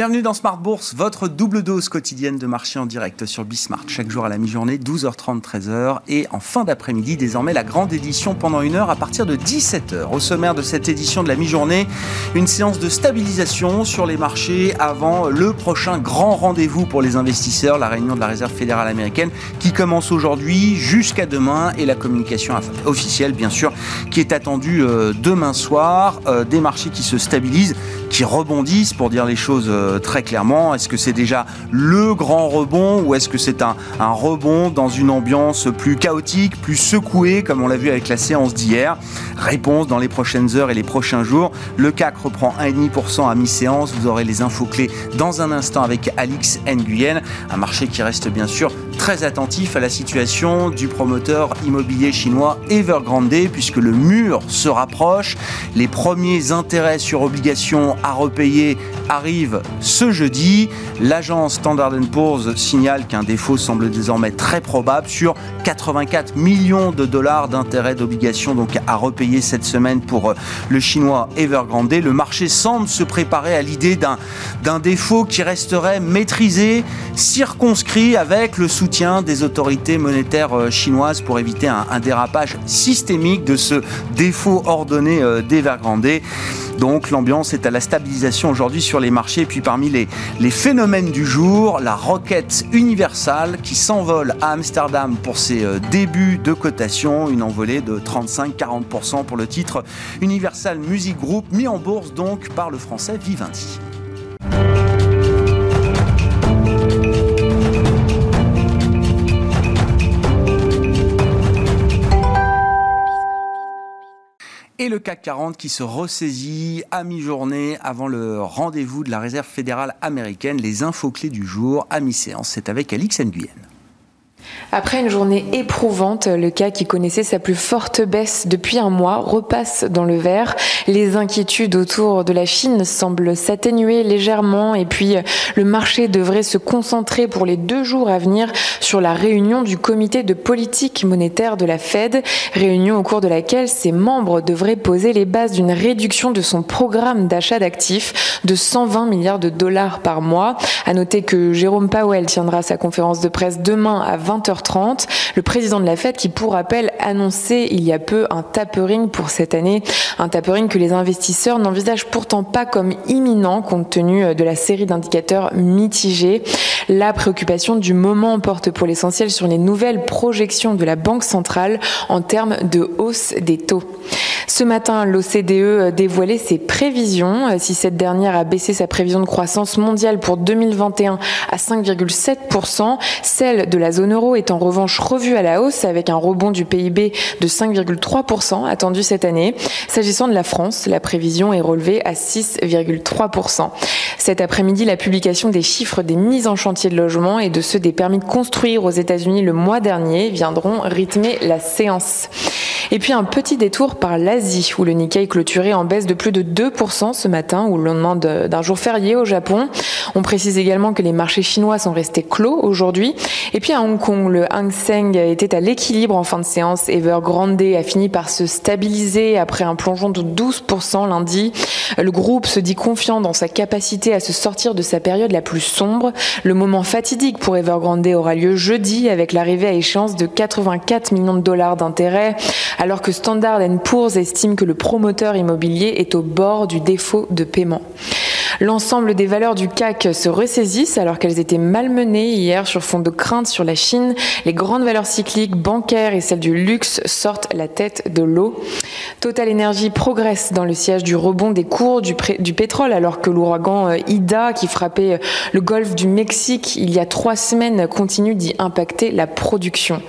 Bienvenue dans Smart Bourse, votre double dose quotidienne de marché en direct sur Bismart. Chaque jour à la mi-journée, 12h30, 13h. Et en fin d'après-midi, désormais, la grande édition pendant une heure à partir de 17h. Au sommaire de cette édition de la mi-journée, une séance de stabilisation sur les marchés avant le prochain grand rendez-vous pour les investisseurs, la réunion de la Réserve fédérale américaine qui commence aujourd'hui jusqu'à demain et la communication officielle, bien sûr, qui est attendue euh, demain soir. Euh, des marchés qui se stabilisent, qui rebondissent, pour dire les choses euh, très clairement. Est-ce que c'est déjà le grand rebond ou est-ce que c'est un, rebond dans une ambiance plus chaotique, plus secouée, comme on l'a vu avec la séance d'hier? Réponse dans les prochaines heures et les prochains jours. Le CAC reprend 1,5% à mi-séance. Vous aurez les infos clés dans un instant avec Alix Nguyen. Un marché qui reste bien sûr très attentif à la situation du promoteur immobilier chinois Evergrande, puisque le mur se rapproche. Les premiers intérêts sur obligations à repayer arrivent ce jeudi. L'agence Standard Poor's signale qu'un défaut semble désormais très probable sur 84 millions de dollars d'intérêts d'obligations donc à repayer cette semaine pour euh, le chinois Evergrande. Le marché semble se préparer à l'idée d'un défaut qui resterait maîtrisé, circonscrit avec le soutien des autorités monétaires euh, chinoises pour éviter un, dérapage systémique de ce défaut ordonné euh, d'Evergrande. Donc l'ambiance est à la stabilisation aujourd'hui sur les marchés. Puis parmi les, les phénomènes du jour, la roquette universale qui s'envole à Amsterdam pour ses euh, débuts de cotation, une envolée de 35-40% pour le titre Universal Music Group, mis en bourse donc par le français Vivendi. Et le CAC 40 qui se ressaisit à mi-journée avant le rendez-vous de la Réserve fédérale américaine. Les infos clés du jour à mi-séance, c'est avec Alix Nguyen. Après une journée éprouvante, le CAC qui connaissait sa plus forte baisse depuis un mois repasse dans le vert. Les inquiétudes autour de la Chine semblent s'atténuer légèrement et puis le marché devrait se concentrer pour les deux jours à venir sur la réunion du comité de politique monétaire de la Fed, réunion au cours de laquelle ses membres devraient poser les bases d'une réduction de son programme d'achat d'actifs de 120 milliards de dollars par mois. À noter que Jérôme Powell tiendra sa conférence de presse demain à 20 20h30. Le président de la Fed qui, pour rappel, annonçait il y a peu un tapering pour cette année. Un tapering que les investisseurs n'envisagent pourtant pas comme imminent compte tenu de la série d'indicateurs mitigés. La préoccupation du moment porte pour l'essentiel sur les nouvelles projections de la Banque centrale en termes de hausse des taux. Ce matin, l'OCDE dévoilait ses prévisions. Si cette dernière a baissé sa prévision de croissance mondiale pour 2021 à 5,7%, celle de la zone euro est en revanche revu à la hausse avec un rebond du PIB de 5,3% attendu cette année. S'agissant de la France, la prévision est relevée à 6,3%. Cet après-midi, la publication des chiffres des mises en chantier de logement et de ceux des permis de construire aux États-Unis le mois dernier viendront rythmer la séance. Et puis un petit détour par l'Asie où le Nikkei clôturé en baisse de plus de 2% ce matin au lendemain d'un jour férié au Japon. On précise également que les marchés chinois sont restés clos aujourd'hui. Et puis à Hong Kong, le Hang Seng était à l'équilibre en fin de séance. Evergrande a fini par se stabiliser après un plongeon de 12% lundi. Le groupe se dit confiant dans sa capacité à se sortir de sa période la plus sombre. Le moment fatidique pour Evergrande aura lieu jeudi avec l'arrivée à échéance de 84 millions de dollars d'intérêt, alors que Standard Poor's estime que le promoteur immobilier est au bord du défaut de paiement. L'ensemble des valeurs du CAC se ressaisissent alors qu'elles étaient malmenées hier sur fond de crainte sur la Chine. Les grandes valeurs cycliques, bancaires et celles du luxe sortent la tête de l'eau. Total Energy progresse dans le siège du rebond des cours du, du pétrole alors que l'ouragan euh, Ida qui frappait euh, le golfe du Mexique il y a trois semaines continue d'y impacter la production.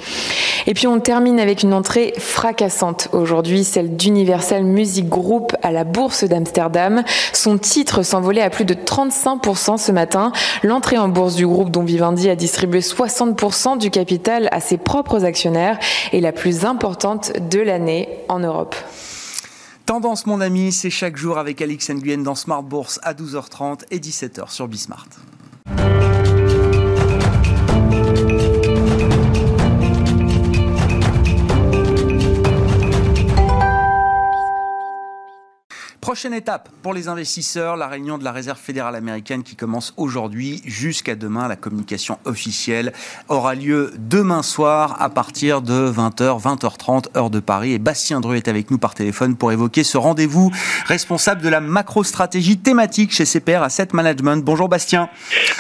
Et puis on termine avec une entrée fracassante aujourd'hui, celle d'Universal Music Group à la bourse d'Amsterdam. Son titre s'envole à plus de 35% ce matin. L'entrée en bourse du groupe dont Vivendi a distribué 60% du capital à ses propres actionnaires est la plus importante de l'année en Europe. Tendance, mon ami, c'est chaque jour avec Alix Nguyen dans Smart Bourse à 12h30 et 17h sur Bismart. Prochaine étape pour les investisseurs, la réunion de la Réserve fédérale américaine qui commence aujourd'hui jusqu'à demain. La communication officielle aura lieu demain soir à partir de 20h, 20h30, heure de Paris. Et Bastien Dru est avec nous par téléphone pour évoquer ce rendez-vous responsable de la macro-stratégie thématique chez CPR Asset Management. Bonjour Bastien.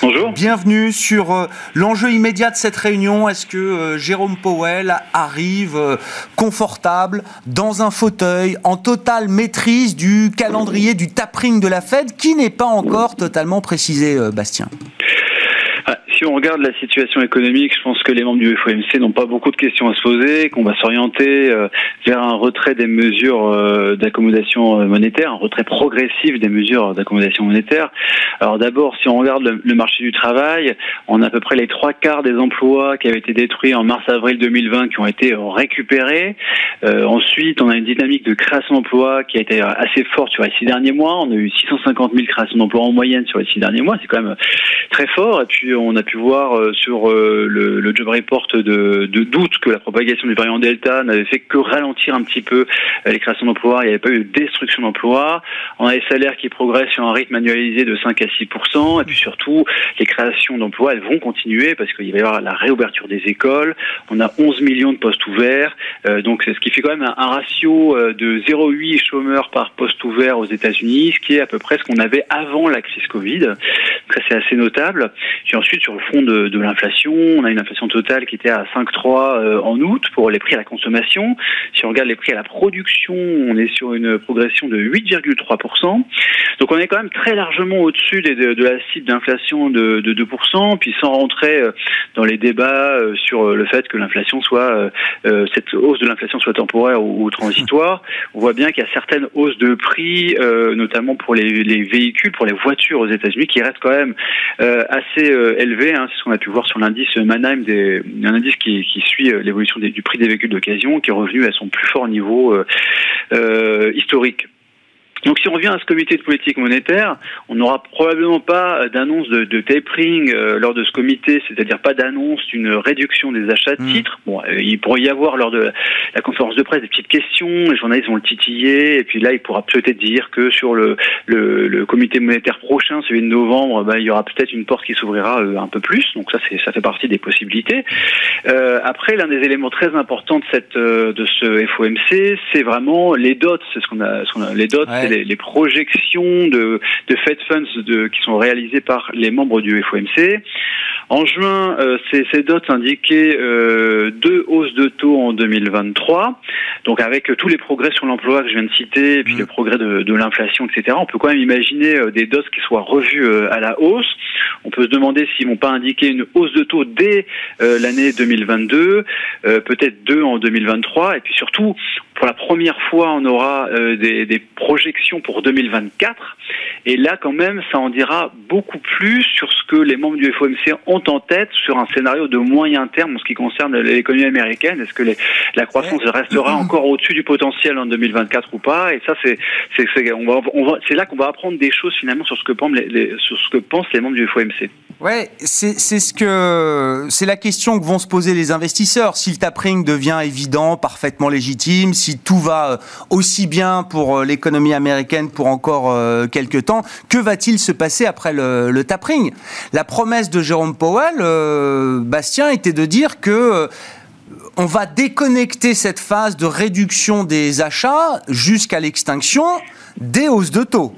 Bonjour. Bienvenue sur euh, l'enjeu immédiat de cette réunion. Est-ce que euh, Jérôme Powell arrive euh, confortable dans un fauteuil en totale maîtrise du calendrier du tapering de la Fed qui n'est pas encore totalement précisé, euh, Bastien si on regarde la situation économique, je pense que les membres du FOMC n'ont pas beaucoup de questions à se poser, qu'on va s'orienter euh, vers un retrait des mesures euh, d'accommodation euh, monétaire, un retrait progressif des mesures d'accommodation monétaire. Alors d'abord, si on regarde le, marché du travail, on a à peu près les trois quarts des emplois qui avaient été détruits en mars-avril 2020 qui ont été récupérés. ensuite, on a une dynamique de création d'emplois qui a été assez forte sur les six derniers mois. On a eu 650 000 créations d'emplois en moyenne sur les six derniers mois. C'est quand même très fort. Et puis, on a pu voir euh, sur euh, le, job report de, de doute que la propagation du variant Delta n'avait fait que ralentir un petit peu euh, les créations d'emplois. Il n'y avait pas eu de destruction d'emplois. On a les salaires qui progressent sur un rythme annualisé de 5 à 6 et puis surtout, les créations d'emplois, elles vont continuer parce qu'il va y avoir la réouverture des écoles. On a 11 millions de postes ouverts. donc, c'est ce qui fait quand même un, ratio de 0,8 chômeurs par poste ouvert aux États-Unis, ce qui est à peu près ce qu'on avait avant la crise Covid. Ça, c'est assez notable. Puis ensuite, sur fond de, de l'inflation, on a une inflation totale qui était à 5,3 euh, en août pour les prix à la consommation. Si on regarde les prix à la production, on est sur une progression de 8,3%. Donc on est quand même très largement au-dessus de, la cible d'inflation de, de 2%, puis sans rentrer euh, dans les débats euh, sur le fait que l'inflation soit, cette hausse de l'inflation soit temporaire ou, transitoire, on voit bien qu'il y a certaines hausses de prix, notamment pour les, véhicules, pour les voitures aux États-Unis, qui restent quand même assez élevées. Hein, c'est ce qu'on a pu voir sur l'indice Mannheim, un indice qui, qui suit euh, l'évolution du prix des véhicules d'occasion, qui est revenu à son plus fort niveau euh, euh historique. Donc si on revient à ce comité de politique monétaire, on n'aura probablement pas d'annonce de, de, tapering euh, lors de ce comité, c'est-à-dire pas d'annonce d'une réduction des achats de hmm. titres. Bon, euh, il pourrait y avoir lors de la conférence de presse des petites questions, les journalistes vont le titiller, et puis là il pourra peut-être dire que sur le, le, le, comité monétaire prochain, celui de novembre, bah, il y aura peut-être une porte qui s'ouvrira euh, un peu plus. Donc ça, ça fait partie des possibilités. Euh, après, l'un des éléments très importants de cette de ce FOMC, c'est vraiment les dots. C'est ce qu'on a, ce a, les dots les, projections de, de Fed Funds de, qui sont réalisées par les membres du FOMC. En juin, euh, ces, ces, dots indiquaient euh, deux hausses de taux en 2023. Donc avec tous les progrès sur l'emploi que je viens de citer, et puis mmh. le progrès de, de l'inflation, etc., on peut quand même imaginer euh, des dots qui soient revus euh, à la hausse. On peut se demander s'ils vont pas indiquer une hausse de taux dès l'année 2022, peut-être deux en 2023, et puis surtout, pour la première fois, on aura des, des projections pour 2024. Et là, quand même, ça en dira beaucoup plus sur ce que les membres du FOMC ont en tête sur un scénario de moyen terme en ce qui concerne l'économie américaine. Est-ce que les, la croissance restera encore au-dessus du potentiel en 2024 ou pas? Et ça, c'est c'est on va, on va, là qu'on va apprendre des choses finalement sur ce que pensent les, sur ce que pensent les membres du FOMC. Ouais, c'est ce que c'est la question que vont se poser les investisseurs. Si le tapering devient évident, parfaitement légitime, si tout va aussi bien pour euh, l'économie américaine pour encore euh, quelques temps, que va-t-il se passer après le, tapering? La promesse de Jérôme Powell, euh, Bastien, était de dire que euh, on va déconnecter cette phase de réduction des achats jusqu'à l'extinction des hausses de taux.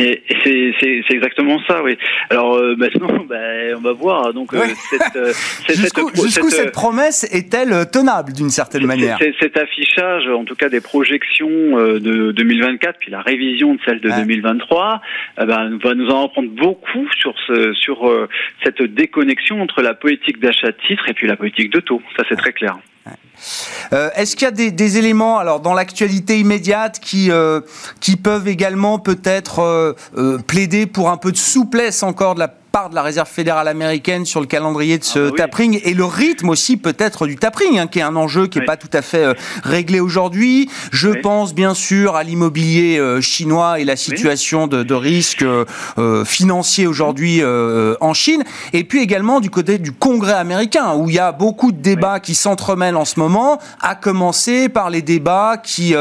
Et, c'est exactement ça, oui. Alors euh, maintenant, bah, on va voir. Donc, euh, cette, euh, jusqu'où cette, cette, promesse est-elle tenable d'une certaine manière Cet affichage, en tout cas des projections de 2024, puis la révision de celle de 2023, ben, va nous en apprendre beaucoup sur, ce, sur cette déconnexion entre la politique d'achat de titres et puis la politique de taux. Ça, c'est très clair. Euh, est-ce qu'il y a des, éléments alors dans l'actualité immédiate qui euh, qui peuvent également peut-être euh, plaider pour un peu de souplesse encore de la part de la réserve fédérale américaine sur le calendrier de ce ah bah tapering. Et le rythme aussi peut-être du tapering, hein, qui est un enjeu qui n'est pas tout à fait euh, réglé aujourd'hui. Je pense bien sûr à l'immobilier euh, chinois et la situation de, de, risque euh, financier aujourd'hui en Chine. Et puis également du côté du Congrès américain, où il y a beaucoup de débats qui s'entremêlent en ce moment, à commencer par les débats qui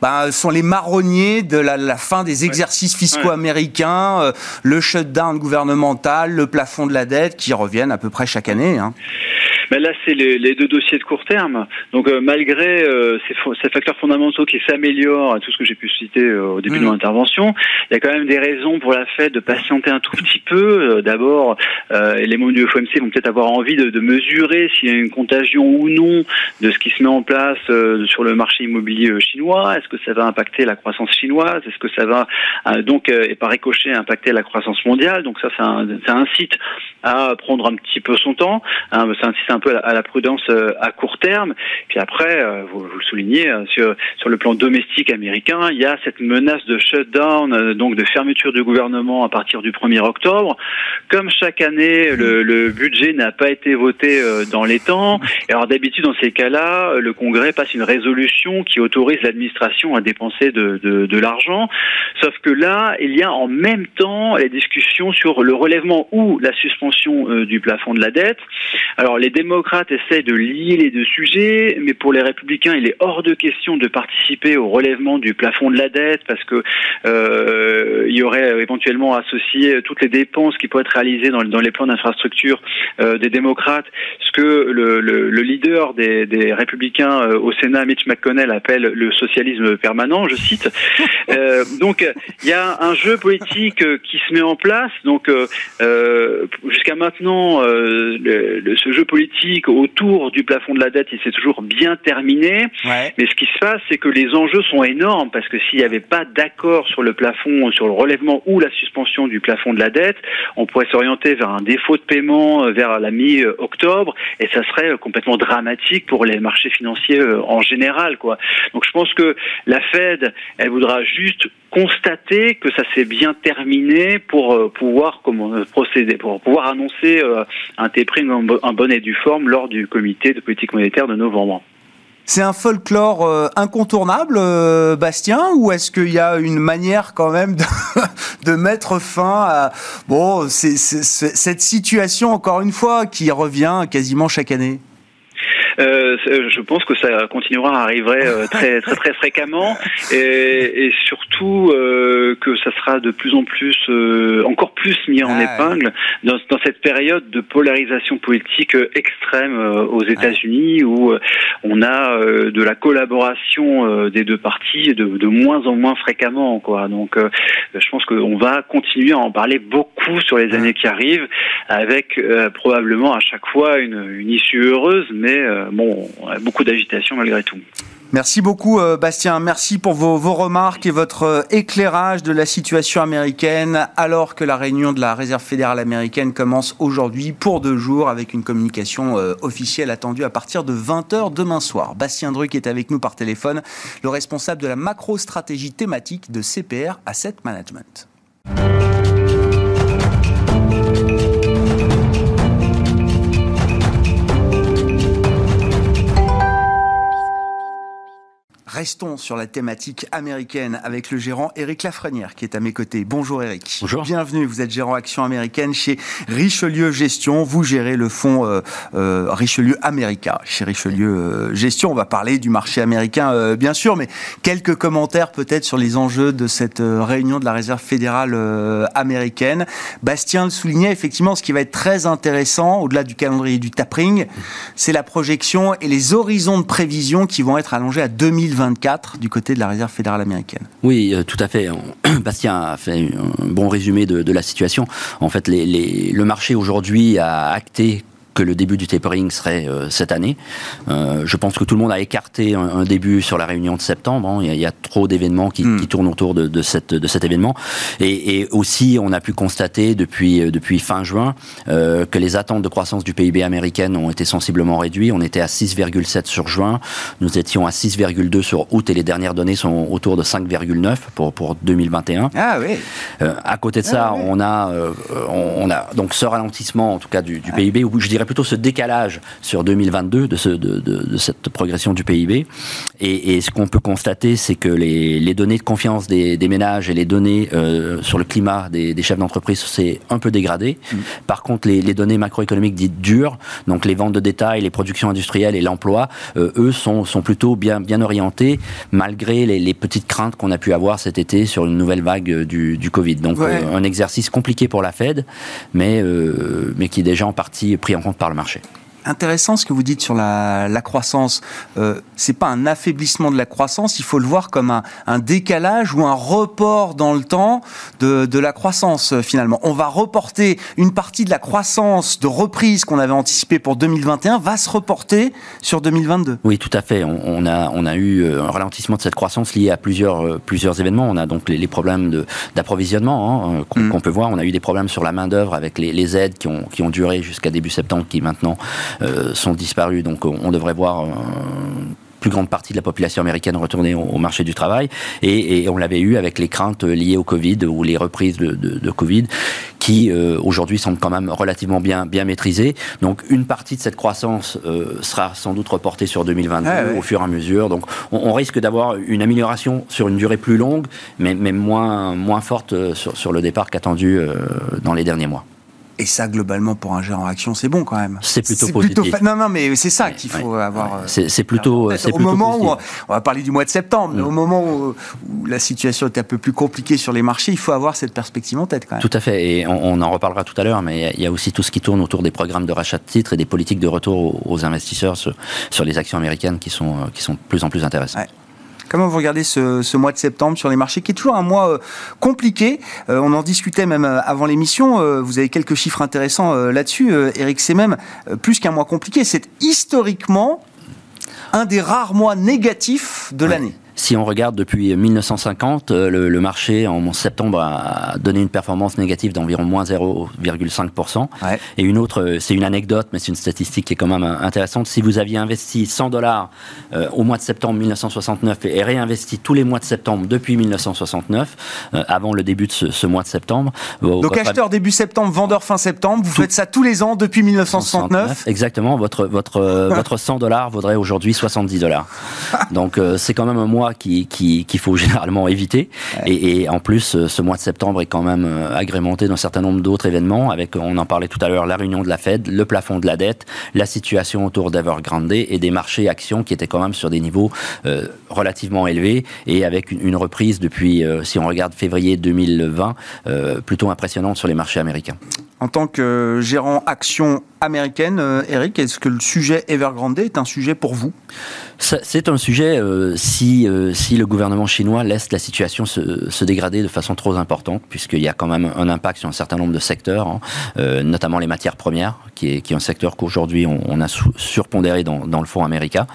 bah, sont les marronniers de la, la fin des exercices fiscaux américains, le shutdown gouvernemental, le plafond de la dette qui reviennent à peu près chaque année. Hein. Mais là, c'est les, les, deux dossiers de court terme. Donc, euh, malgré euh, ces, ces, facteurs fondamentaux qui s'améliorent, tout ce que j'ai pu citer euh, au début de mon mmh. intervention, il y a quand même des raisons pour la Fed de patienter un tout petit peu. D'abord, les membres du FOMC vont peut-être avoir envie de, de mesurer s'il y a une contagion ou non de ce qui se met en place sur le marché immobilier chinois. Est-ce que ça va impacter la croissance chinoise? Est-ce que ça va donc, et par ricochet, impacter la croissance mondiale? Donc ça, ça incite à prendre un petit peu son temps. Hein, ça incite un peu à la prudence euh, à court terme. Puis après, euh, vous, le soulignez, hein, sur, le plan domestique américain, il y a cette menace de shutdown, euh, donc de fermeture du gouvernement à partir du 1er octobre. Comme chaque année, le, budget n'a pas été voté dans les temps. Alors d'habitude, dans ces cas-là, le Congrès passe une résolution qui autorise l'administration à dépenser de, de, de l'argent. Sauf que là, il y a en même temps les discussions sur le relèvement ou la suspension du plafond de la dette. Alors les démocrates essayent de lier les deux sujets, mais pour les républicains, il est hors de question de participer au relèvement du plafond de la dette parce que euh, il y aurait éventuellement associé toutes les dépenses qui pourraient être réalisées dans, dans les plans d'infrastructure euh, des démocrates, ce que le, le, le leader des, des républicains euh, au Sénat, Mitch McConnell, appelle le socialisme permanent, je cite. Donc il y a un jeu politique qui se met en place. Donc jusqu'à maintenant, le, ce jeu politique autour du plafond de la dette, il s'est toujours bien terminé. Mais ce qui se passe, c'est que les enjeux sont énormes parce que s'il n'y avait pas d'accord sur le plafond, sur le relèvement ou la suspension du plafond de la dette, on pourrait s'orienter vers un défaut de paiement euh, vers la mi-octobre et ça serait euh, complètement dramatique pour les marchés financiers euh, en général, quoi. Donc je pense que la Fed, elle voudra juste constater que ça s'est bien terminé pour pouvoir comment procéder, pour pouvoir annoncer un tapering en bonne due forme lors du comité de politique monétaire de novembre. C'est un folklore euh, incontournable, euh, Bastien, ou est-ce qu'il y a une manière quand même de, de mettre fin à bon, cette situation, encore une fois, qui revient quasiment chaque année? Euh, je pense que ça continuera à arriver euh, très très très fréquemment. Et, et surtout euh, que ça sera de plus en plus, euh, encore plus mis en ah épingle dans, dans, cette période de polarisation politique extrême aux États-Unis où on a de la collaboration des deux parties de, de, moins en moins fréquemment quoi. Donc je pense qu'on va continuer à en parler beaucoup sur les années qui arrivent avec probablement à chaque fois une, une issue heureuse mais bon, beaucoup d'agitation malgré tout. Merci beaucoup euh, Bastien, merci pour vos, remarques et votre euh, éclairage de la situation américaine alors que la réunion de la Réserve fédérale américaine commence aujourd'hui pour deux jours avec une communication euh, officielle attendue à partir de 20h demain soir. Bastien Druc est avec nous par téléphone, le responsable de la macro-stratégie thématique de CPR Asset Management. Restons sur la thématique américaine avec le gérant Eric Lafrenière qui est à mes côtés. Bonjour Eric. Bonjour. Bienvenue, vous êtes gérant action américaine chez Richelieu Gestion. Vous gérez le fonds euh, euh, Richelieu America chez Richelieu euh, Gestion. On va parler du marché américain bien sûr, mais quelques commentaires peut-être sur les enjeux de cette réunion de la Réserve fédérale américaine. Bastien le soulignait effectivement, ce qui va être très intéressant au-delà du calendrier du tapering, c'est la projection et les horizons de prévision qui vont être allongés à 2020 du côté de la Réserve fédérale américaine. Oui, euh, tout à fait. Bastien a fait un bon résumé de, la situation. En fait, le marché aujourd'hui a acté que le début du tapering serait cette année. je pense que tout le monde a écarté un, début sur la réunion de septembre. Hein. Il, y a, trop d'événements qui, hmm. tournent autour de, cette, de cet événement. Et, aussi, on a pu constater depuis, depuis fin juin que les attentes de croissance du PIB américaine ont été sensiblement réduites. On était à 6,7 sur juin. Nous étions à 6,2 sur août et les dernières données sont autour de 5,9 pour, pour 2021. Ah oui. Euh, à côté de ça, ah on, a, euh, on a donc ce ralentissement, en tout cas du, PIB, ou je dirais plutôt ce décalage sur 2022 de, ce, de, de, cette progression du PIB. Et, et ce qu'on peut constater, c'est que les, les, données de confiance des, des, ménages et les données euh, sur le climat des, des chefs d'entreprise, c'est un peu dégradé. Mm. Par contre, les, les, données macroéconomiques dites dures, donc les ventes de détail, les productions industrielles et l'emploi, eux sont, sont plutôt bien, bien orientés, malgré les, les petites craintes qu'on a pu avoir cet été sur une nouvelle vague du, du Covid. Donc euh, un exercice compliqué pour la Fed, mais, euh, mais qui est déjà en partie pris en compte par le marché intéressant ce que vous dites sur la, la croissance. Euh, c'est pas un affaiblissement de la croissance, il faut le voir comme un, un décalage ou un report dans le temps de, de, la croissance euh, finalement. On va reporter une partie de la croissance de reprise qu'on avait anticipée pour 2021 va se reporter sur 2022. Oui, tout à fait. On, a, on a eu euh, un ralentissement de cette croissance lié à plusieurs, euh, plusieurs événements. On a donc les, les problèmes d'approvisionnement hein, mm. qu'on peut voir. On a eu des problèmes sur la main d'œuvre avec les, les, aides qui ont, qui ont duré jusqu'à début septembre, qui maintenant sont disparus. Donc on devrait voir une euh, plus grande partie de la population américaine retourner au, marché du travail. Et, on l'avait eu avec les craintes liées au Covid ou les reprises de, de, Covid qui euh, aujourd'hui semblent quand même relativement bien, bien maîtrisées. Donc une partie de cette croissance sera sans doute reportée sur 2022 ah au fur et à mesure. Donc on, risque d'avoir une amélioration sur une durée plus longue, mais, mais moins, moins forte sur, sur le départ qu'attendu dans les derniers mois. Et ça, globalement, pour un gérant action, c'est bon quand même. C'est plutôt positif. Non, non, mais c'est ça qu'il faut avoir. C'est plutôt. Au moment où on va parler du mois de septembre, mais au moment où, la situation est un peu plus compliquée sur les marchés, il faut avoir cette perspective en tête quand même. Tout à fait. Et on, en reparlera tout à l'heure, mais il y a aussi tout ce qui tourne autour des programmes de rachat de titres et des politiques de retour aux, investisseurs sur, sur, les actions américaines qui sont, qui sont de plus en plus intéressantes. Comment vous regardez ce, mois de septembre sur les marchés, qui est toujours un mois euh, compliqué euh, On en discutait même euh, avant l'émission. vous avez quelques chiffres intéressants là-dessus, Eric. C'est même plus qu'un mois compliqué. C'est historiquement un des rares mois négatifs de l'année. Si on regarde depuis 1950, euh, le, marché en septembre a donné une performance négative d'environ moins 0,5%. Et une autre, euh, c'est une anecdote, mais c'est une statistique qui est quand même euh, intéressante. Si vous aviez investi 100 dollars au mois de septembre 1969 et réinvesti tous les mois de septembre depuis 1969, avant le début de ce, mois de septembre. Donc acheteur début septembre, vendeur fin septembre, vous faites ça tous les ans depuis 1969 Exactement, votre, votre, votre 100 dollars vaudrait aujourd'hui 70 dollars. Donc c'est quand même un mois qu'il qui, faut généralement éviter. Et, en plus, euh, ce mois de septembre est quand même euh, agrémenté d'un certain nombre d'autres événements, avec, on en parlait tout à l'heure, la réunion de la Fed, le plafond de la dette, la situation autour d'Evergrande et des marchés actions qui étaient quand même sur des niveaux euh, relativement élevés et avec une, reprise depuis, si on regarde février 2020, plutôt impressionnante sur les marchés américains. En tant que gérant action américaine, Eric, est-ce que le sujet Evergrande est un sujet pour vous? C'est un sujet euh, si, euh, si le gouvernement chinois laisse la situation se, se dégrader de façon trop importante, puisqu'il y a quand même un impact sur un certain nombre de secteurs, hein, euh, notamment les matières premières, qui est, qui est un secteur qu'aujourd'hui on, on, a surpondéré dans, dans, le fonds américain.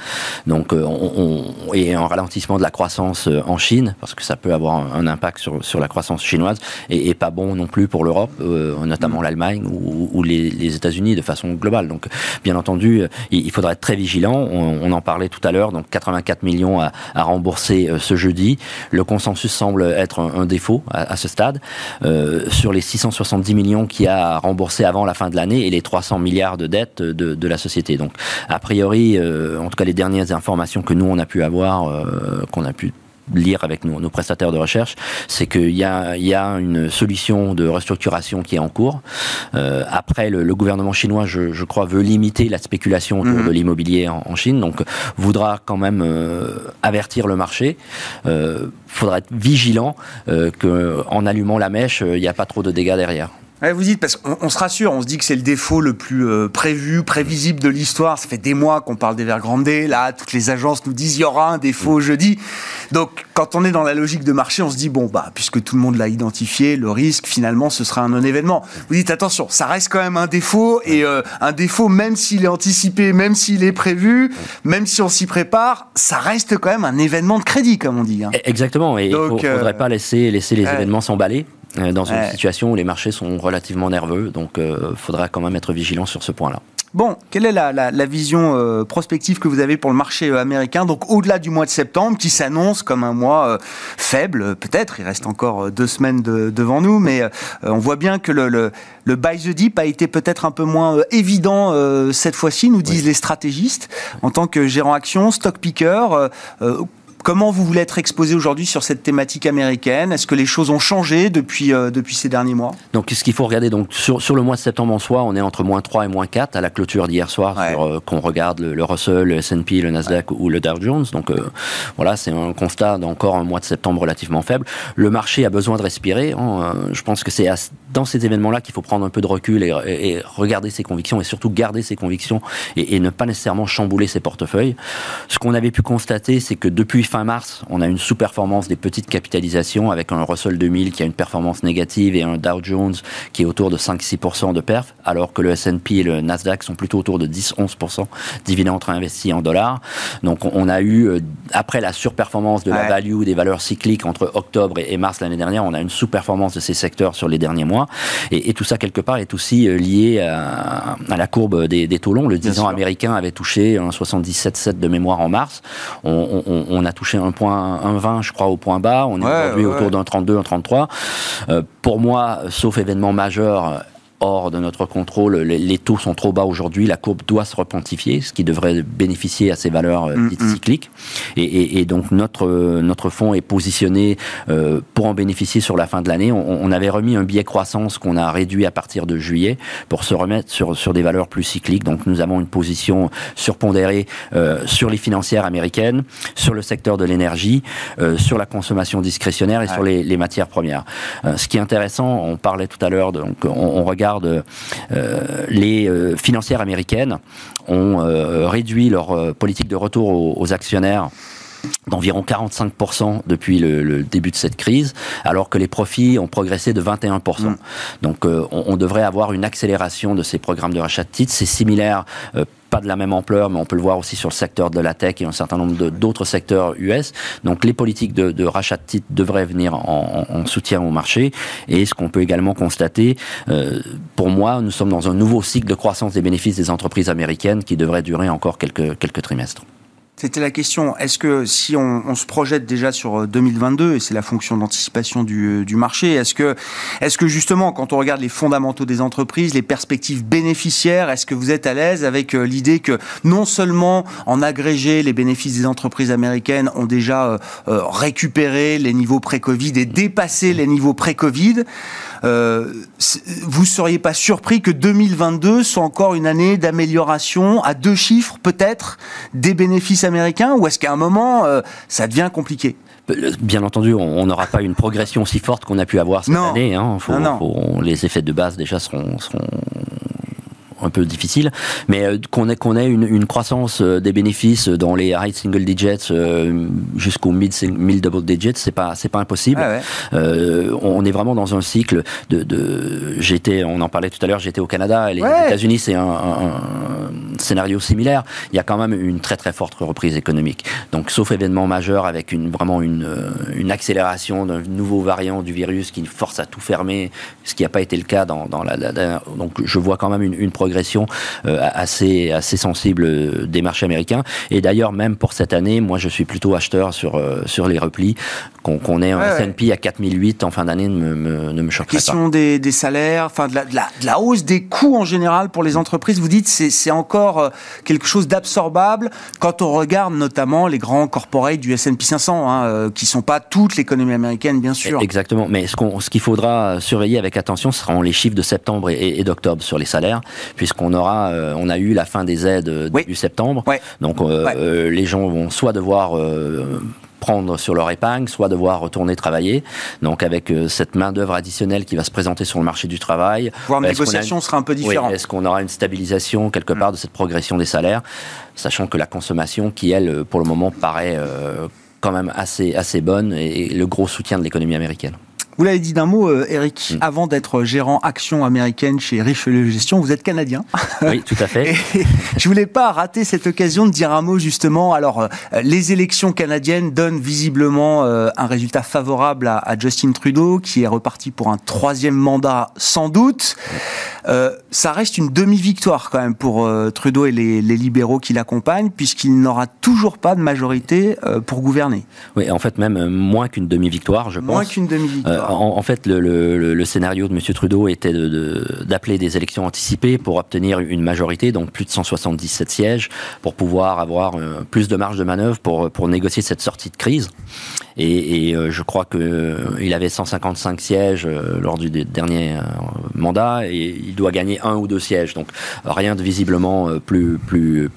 Donc, on, on, et un ralentissement de la croissance en Chine, parce que ça peut avoir un, impact sur, sur la croissance chinoise, et, et, pas bon non plus pour l'Europe, notamment mm. l'Allemagne ou, ou, les, les États-Unis de façon globale. Donc, bien entendu, il, il faudra être très vigilant. On, en parlait tout à l'heure, donc 84 millions à, rembourser euh, ce jeudi. Le consensus semble être un, défaut à, ce stade. Euh, sur les 670 millions qu'il y a à rembourser avant la fin de l'année et les 300 milliards de dettes de, la société. Donc, a priori, euh, en tout cas les dernières informations que nous on a pu avoir, qu'on a pu lire avec nos, prestataires de recherche, c'est qu'il y a, il y a une solution de restructuration qui est en cours. Euh, après, le, gouvernement chinois, je, je, crois, veut limiter la spéculation autour mhm. de l'immobilier en, Chine, donc voudra quand même euh, avertir le marché. Euh, faudra être vigilant qu'en allumant la mèche, il n'y a pas trop de dégâts derrière. Vous dites, parce qu'on se rassure, on se dit que c'est le défaut le plus euh, prévu, prévisible de l'histoire. Ça fait des mois qu'on parle d'Evergrande. Là, toutes les agences nous disent il y aura un défaut mm. jeudi. Donc, quand on est dans la logique de marché, on se dit, bon, bah, puisque tout le monde l'a identifié, le risque, finalement, ce sera un non-événement. Vous dites, attention, ça reste quand même un défaut, et euh, un défaut, même s'il est anticipé, même s'il est prévu, même si on s'y prépare, ça reste quand même un événement de crédit, comme on dit. Hein. Exactement, et il ne faudrait euh, pas laisser, laisser les événements s'emballer. Euh, dans une situation où les marchés sont relativement nerveux. Donc, il euh, faudra quand même être vigilant sur ce point-là. Bon, quelle est la, vision euh, prospective que vous avez pour le marché américain? Donc au-delà du mois de septembre, qui s'annonce comme un mois faible, peut-être, il reste encore deux semaines devant nous, mais on voit bien que le, le, buy the dip a été peut-être un peu moins évident cette fois-ci, nous disent les stratégistes. En tant que gérant action, stock picker, Comment vous voulez être exposé aujourd'hui sur cette thématique américaine? Est-ce que les choses ont changé depuis, euh, depuis ces derniers mois? Donc, ce qu'il faut regarder, donc, sur, sur, le mois de septembre en soi, on est entre moins 3 et moins 4 à la clôture d'hier soir, euh, qu'on regarde le, Russell, le S&P, le Nasdaq ou le Dow Jones. Donc, euh, voilà, c'est un constat d'encore un mois de septembre relativement faible. Le marché a besoin de respirer. Hein, je pense que c'est dans ces événements-là qu'il faut prendre un peu de recul et, regarder ses convictions et surtout garder ses convictions et, et ne pas nécessairement chambouler ses portefeuilles. Ce qu'on avait pu constater, c'est que depuis fin mars, on a une sous-performance des petites capitalisations avec un Russell 2000 qui a une performance négative et un Dow Jones qui est autour de 5-6% de perf, alors que le S&P et le Nasdaq sont plutôt autour de 10-11% dividendes réinvestis en dollars. Donc on a eu, euh, après la surperformance de la value des valeurs cycliques entre octobre et mars l'année dernière, on a une sous-performance de ces secteurs sur les derniers mois. Et, tout ça, quelque part, est aussi euh, lié à, la courbe des, taux longs. Le 10 ans américain avait touché un 77,7 de mémoire en mars. On, on a touché un point 1,20 je crois au point bas. On est aujourd'hui autour d'un 32, un 33. Euh, pour moi, sauf événement majeur, hors de notre contrôle. Les, taux sont trop bas aujourd'hui. La courbe doit se repentifier, ce qui devrait bénéficier à ces valeurs euh, mm, mm. cycliques. Et, donc notre notre fonds est positionné euh, pour en bénéficier sur la fin de l'année. On, avait remis un biais croissance qu'on a réduit à partir de juillet pour se remettre sur sur des valeurs plus cycliques. Donc nous avons une position surpondérée euh, sur les financières américaines, sur le secteur de l'énergie, sur la consommation discrétionnaire et sur les, les, matières premières. ce qui est intéressant, on parlait tout à l'heure, donc on, on regarde euh, les euh, financières américaines ont euh, réduit leur politique de retour aux, actionnaires d'environ 45% depuis le, début de cette crise, alors que les profits ont progressé de 21%. Mm. Donc on, devrait avoir une accélération de ces programmes de rachat de titres. C'est similaire pas de la même ampleur, mais on peut le voir aussi sur le secteur de la tech et un certain nombre d'autres secteurs US. Donc les politiques de, rachat de titres devraient venir en, soutien au marché. Et ce qu'on peut également constater, euh, pour moi, nous sommes dans un nouveau cycle de croissance des bénéfices des entreprises américaines qui devrait durer encore quelques, quelques trimestres. C'était la question. Est-ce que si on, se projette déjà sur 2022 euh, et c'est la fonction d'anticipation du, euh, marché, est-ce que, est-ce que justement quand on regarde les fondamentaux des entreprises, les perspectives bénéficiaires, est-ce que vous êtes à l'aise avec euh, l'idée que non seulement en agrégé les bénéfices des entreprises américaines ont déjà récupéré les niveaux pré-Covid et dépassé les niveaux pré-Covid, euh, vous seriez pas surpris que 2022 soit encore une année d'amélioration à deux chiffres peut-être des bénéfices américains ou est-ce qu'à un moment euh, ça devient compliqué? Euh, Bien entendu, on n'aura pas une progression aussi forte qu'on a pu avoir cette année. Hein. les effets de base déjà seront, seront un peu difficile, mais euh, qu'on ait, qu'on ait une, une, croissance euh, des bénéfices dans les high single digits euh, jusqu'au mid, mid double digits, c'est pas c'est pas impossible. Ah on est vraiment dans un cycle de, de j'étais, on en parlait tout à l'heure, j'étais au Canada et les États-Unis, c'est un, un, scénario similaire. Il y a quand même une très très forte reprise économique. Donc, sauf événement majeur avec une vraiment une, une accélération d'un nouveau variant du virus qui force à tout fermer, ce qui n'a pas été le cas dans, dans la, la, donc je vois quand même une, une progression progression euh, assez, assez sensible des marchés américains. Et d'ailleurs, même pour cette année, moi, je suis plutôt acheteur sur, euh, sur les replis. Qu'on ait un S&P à 4008 en fin d'année ne me, ne me choquerait pas. Question des, des salaires, enfin de la, de, la, hausse des coûts en général pour les entreprises, vous dites c'est c'est encore euh, quelque chose d'absorbable quand on regarde notamment les grands corporates du S&P 500, hein, qui sont pas toute l'économie américaine, bien sûr. Exactement, mais ce qu'il faudra surveiller avec attention, ce seront les chiffres de septembre et, et d'octobre sur les salaires, puisqu'on aura, euh, on a eu la fin des aides euh, début septembre. Donc euh, les gens vont soit devoir prendre sur leur épargne, soit devoir retourner travailler. Donc avec cette main d'œuvre additionnelle qui va se présenter sur le marché du travail. Voir négociation sera un peu différent. Est-ce qu'on aura une stabilisation quelque part de cette progression des salaires, sachant que la consommation, qui elle, pour le moment, paraît quand même assez, assez bonne et le gros soutien de l'économie américaine. Vous l'avez dit d'un mot, euh, Eric, mm. avant d'être gérant action américaine chez Richelieu Gestion, vous êtes canadien. Oui, tout à fait. Et je voulais pas rater cette occasion de dire un mot justement. Alors, euh, les élections canadiennes donnent visiblement euh, un résultat favorable à, Justin Trudeau, qui est reparti pour un troisième mandat sans doute. ça reste une demi-victoire quand même pour Trudeau et les, libéraux qui l'accompagnent, puisqu'il n'aura toujours pas de majorité pour gouverner. Oui, en fait même moins qu'une demi-victoire, je pense. Moins qu'une demi-victoire en, fait, le, scénario de M. Trudeau était d'appeler des élections anticipées pour obtenir une majorité, donc plus de 177 sièges, pour pouvoir avoir euh, plus de marge de manœuvre pour, négocier cette sortie de crise. Et, euh, je crois qu'il euh, avait 155 sièges lors du dernier mandat et il doit gagner un ou deux sièges. Donc rien de visiblement plus,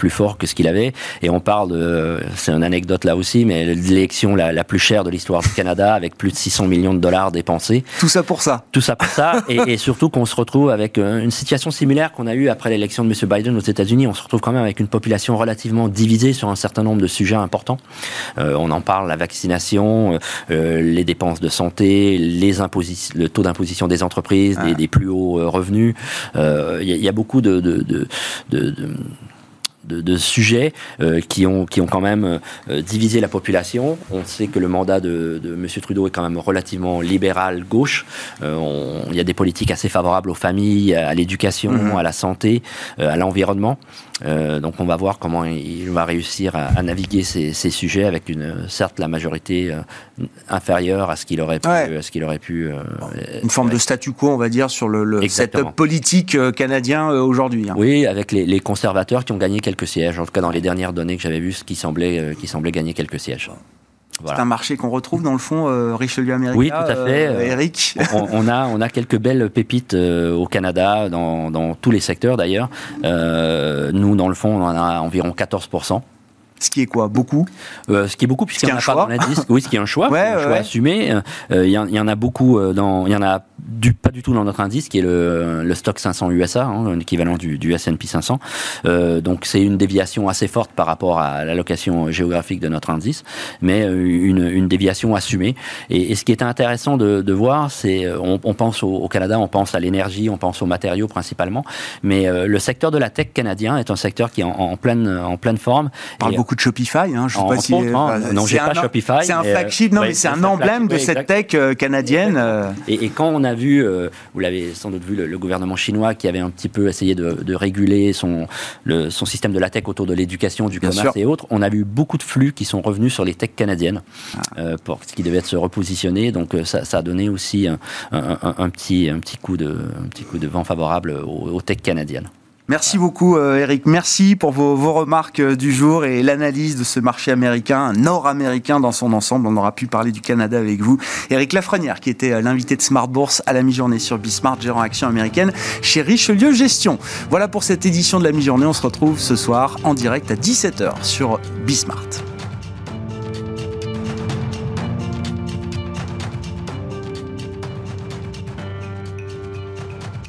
fort que ce qu'il avait. Et on parle de, c'est une anecdote là aussi, mais l'élection la plus chère de l'histoire du Canada avec plus de 600 millions de dollars dépensés. Tout ça pour ça. Tout ça pour ça. et, surtout qu'on se retrouve avec euh, une situation similaire qu'on a eue après l'élection de M. Biden aux États-Unis. On se retrouve quand même avec une population relativement divisée sur un certain nombre de sujets importants. Euh, on en parle, la vaccination, euh, les dépenses de santé, les le taux d'imposition des entreprises, des, des, plus hauts revenus. Il y, y, a beaucoup de, de, de, de de, sujets euh, qui, ont, qui ont quand même euh, divisé la population. On sait que le mandat de, de M. Trudeau est quand même relativement libéral gauche. Euh, il y a des politiques assez favorables aux familles, à l'éducation, mhm. à la santé, à l'environnement. Donc on va voir comment il va réussir à, naviguer ces, ces, sujets avec une certes la majorité inférieure à ce qu'il aurait pu, ce qu'il aurait pu une forme de statu quo on va dire sur le, le setup politique canadien aujourd'hui. Hein. Oui, avec les, les, conservateurs qui ont gagné quelques quelques sièges. En tout cas, dans les dernières données que j'avais vues, ce qui semblait, euh, qui semblait gagner quelques sièges. C'est un marché qu'on retrouve dans le fond euh, Richelieu américain. Oui, tout à fait. Euh, Eric. On, a on a quelques belles pépites au Canada dans, dans tous les secteurs d'ailleurs. nous dans le fond on en a environ 14 ce qui est quoi Beaucoup euh, Ce qui est beaucoup, puisqu'il y a un choix. Oui, ce qui est un choix, un choix assumé. Euh, il y, en a beaucoup euh, dans. Il y en a du, pas du tout dans notre indice, qui est le, le stock 500 USA, hein, l'équivalent du, du S&P 500. donc c'est une déviation assez forte par rapport à l'allocation géographique de notre indice, mais une, une déviation assumée. Et, et, ce qui est intéressant de, de voir, c'est on, on, pense au, Canada, on pense à l'énergie, on pense aux matériaux principalement, mais le secteur de la tech canadien est un secteur qui est en, en pleine en pleine forme. On parle beaucoup de Shopify. Hein, je sais pas si, hein. non, j'ai pas Shopify. C'est un flagship, non, mais c'est un emblème de cette tech euh, canadienne. Euh. Et, quand on a vu, euh, vous l'avez sans doute vu, le, gouvernement chinois qui avait un petit peu essayé de, réguler son, le, son système de la tech autour de l'éducation, du commerce et autres, on a vu beaucoup de flux qui sont revenus sur les techs canadiennes, ah. pour ce qui devait être se repositionner. Donc ça, ça, a donné aussi un, un, petit, un, petit coup de, un petit coup de vent favorable aux, aux techs canadiennes. Merci beaucoup euh, Eric, merci pour vos, vos remarques euh, du jour et l'analyse de ce marché américain, nord-américain dans son ensemble. On aura pu parler du Canada avec vous. Eric Lafrenière qui était euh, l'invité de Smart Bourse à la mi-journée sur Bismart, gérant action américaine chez Richelieu Gestion. Voilà pour cette édition de la mi-journée, on se retrouve ce soir en direct à 17h sur Bismart.